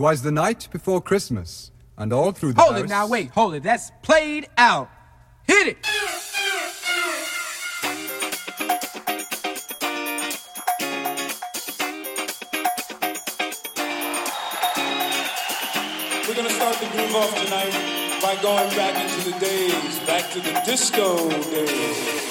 'Twas the night before Christmas, and all through the Hold house... it now, wait, hold it. That's played out. Hit it. We're gonna start the groove off tonight by going back into the days, back to the disco days.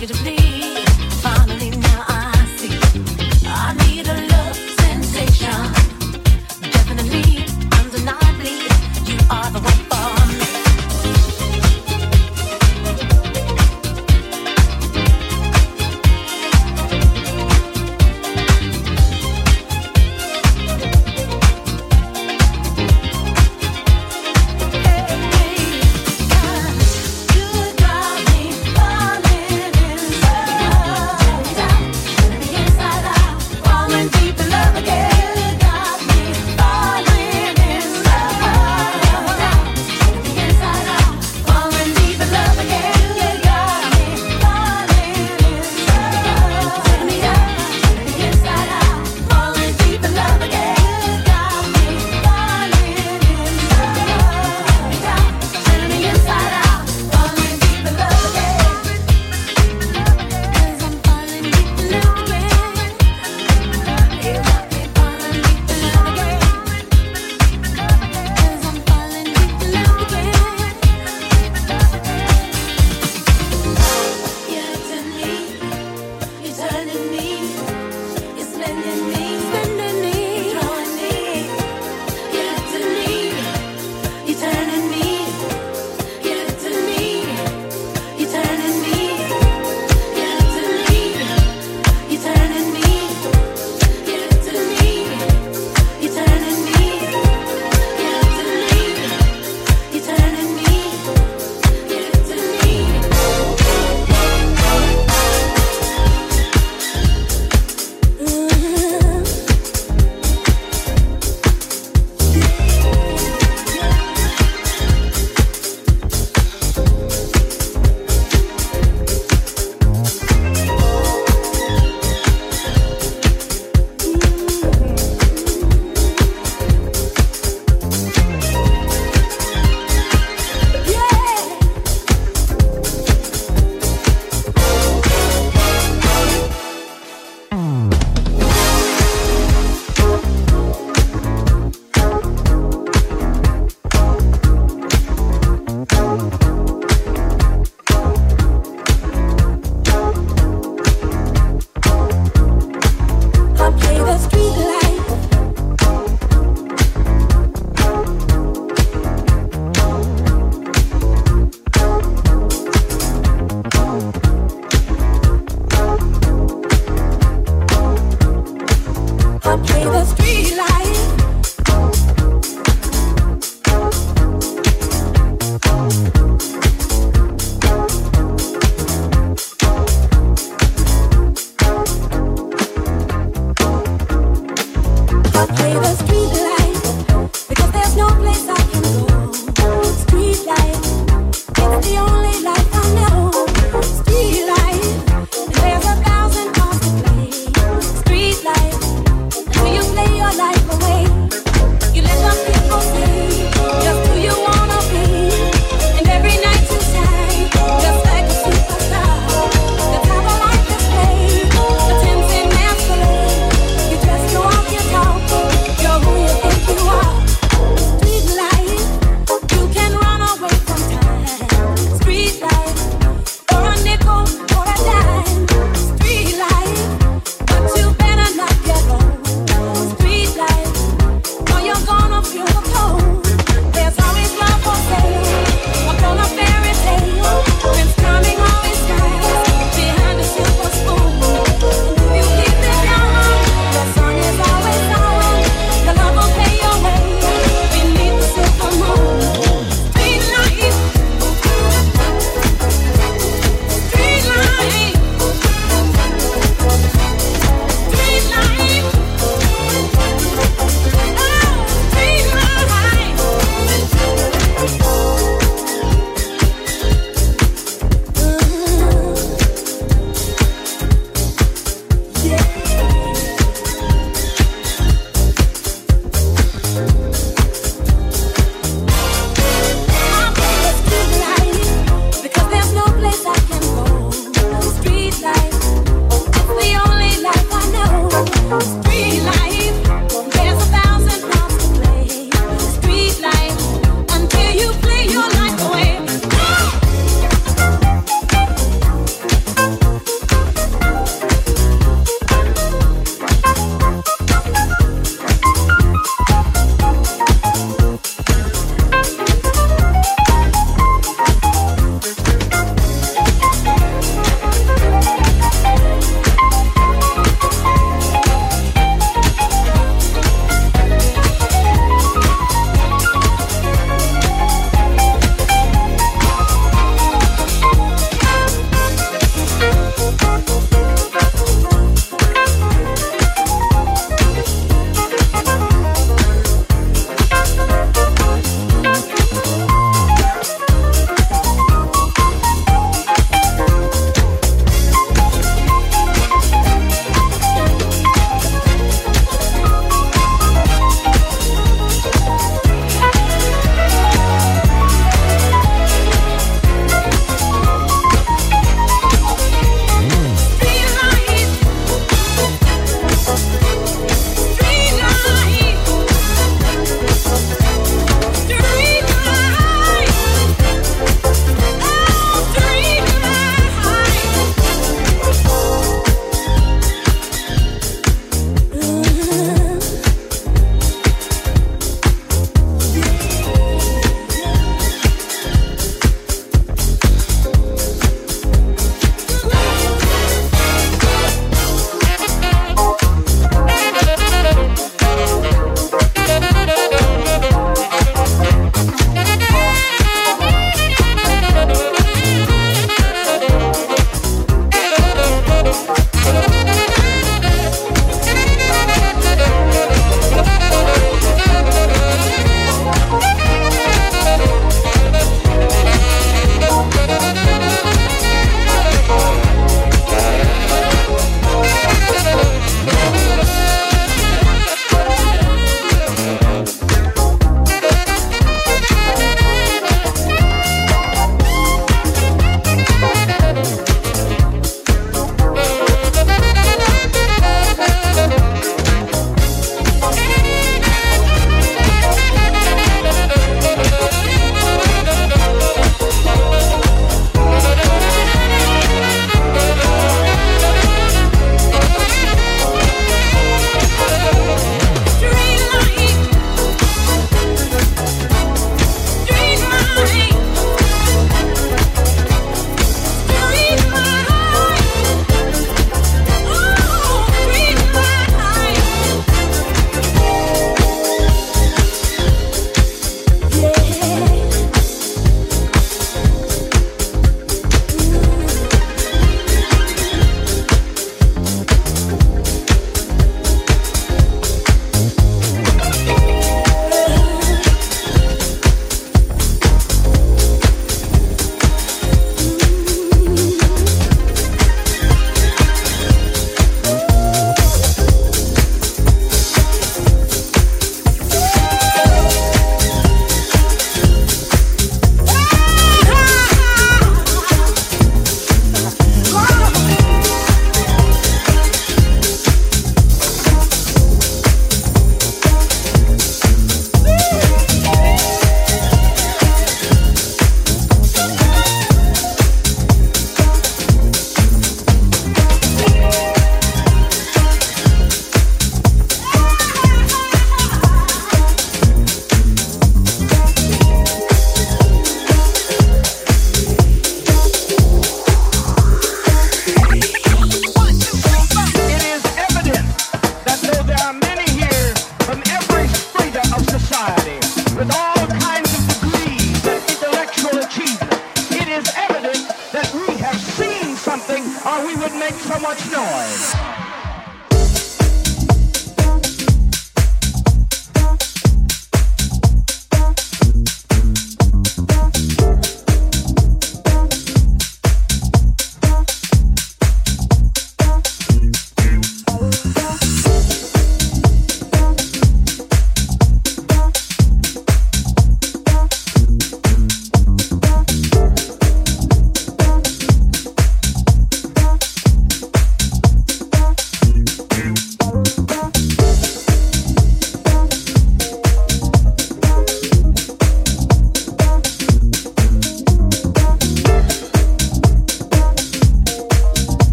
consecutively.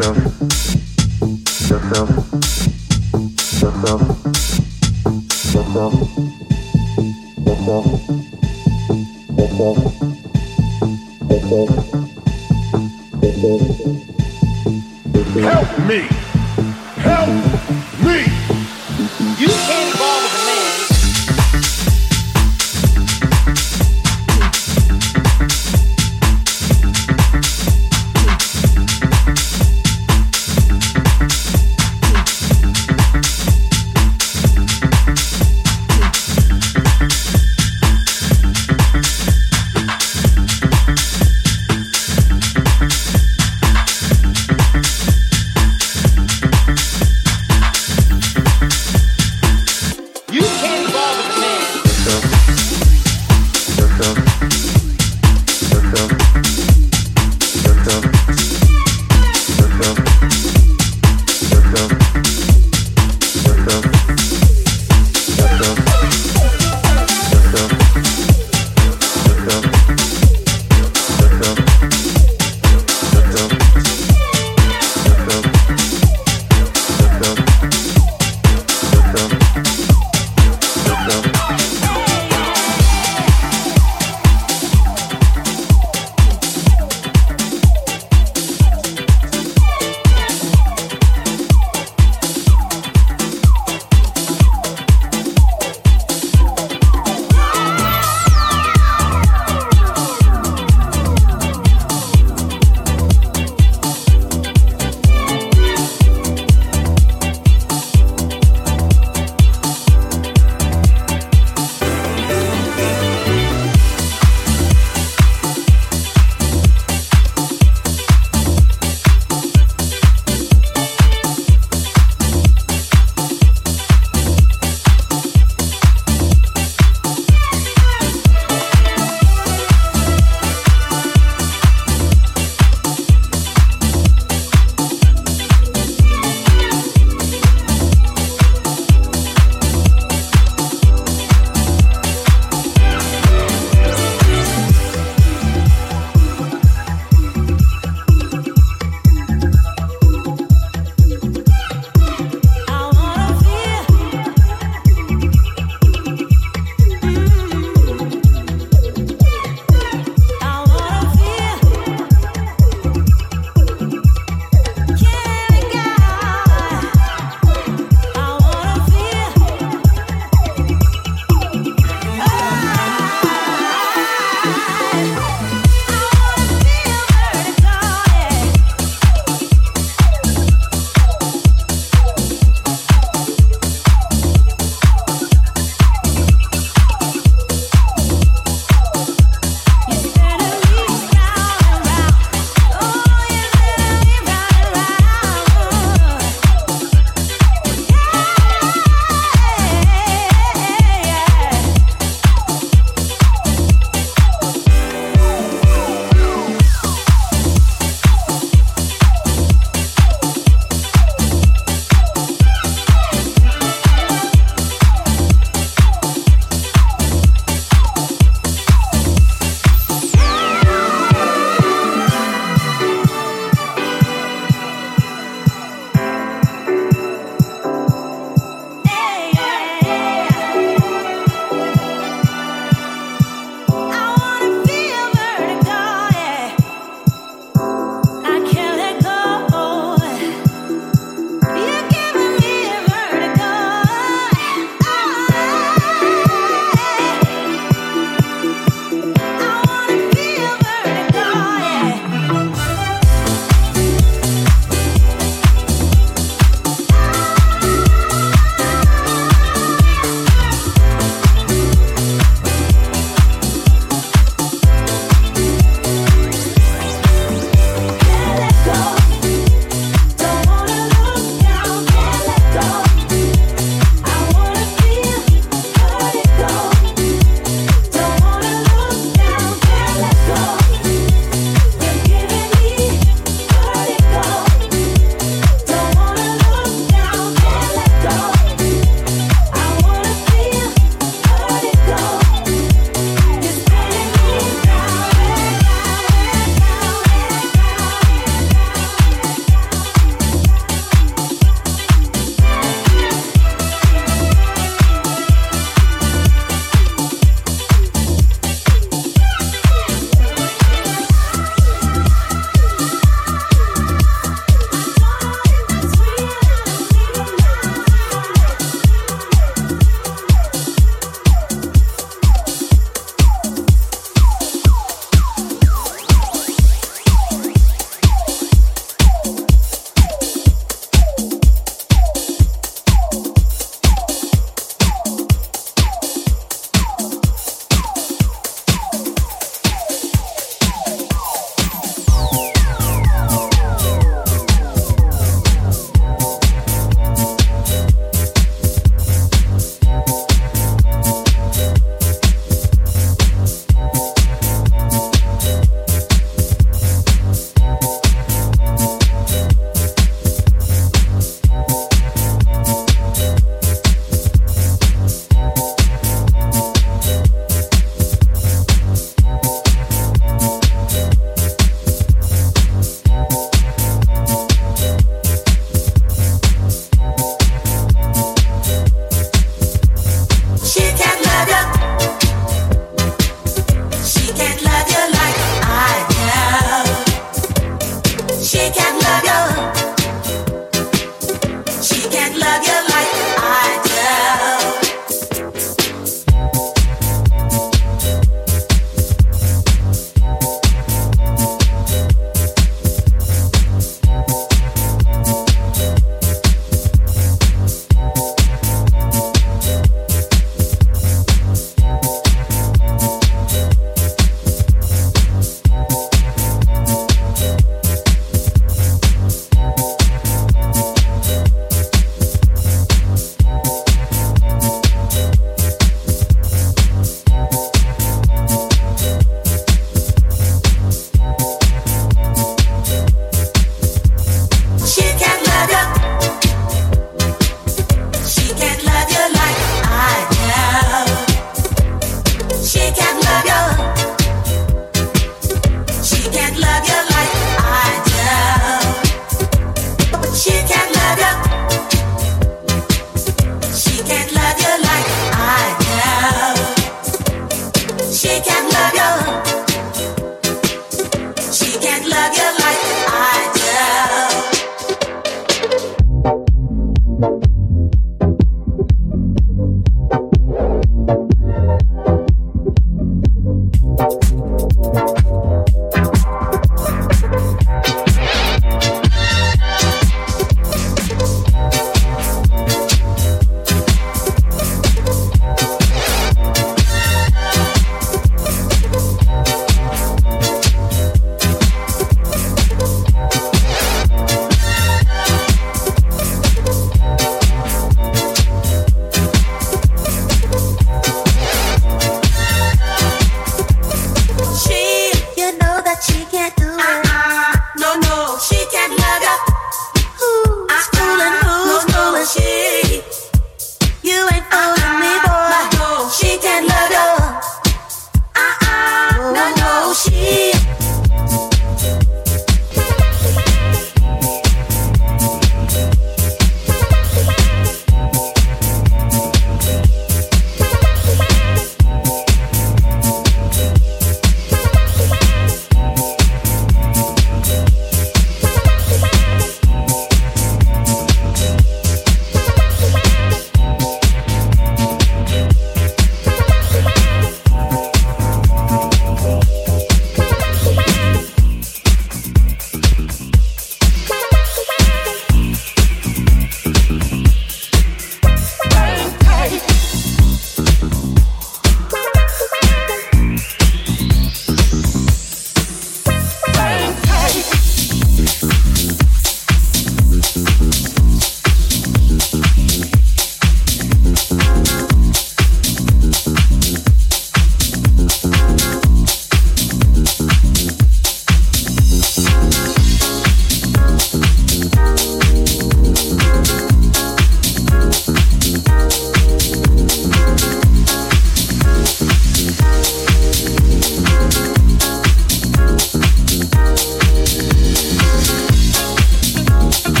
yourself.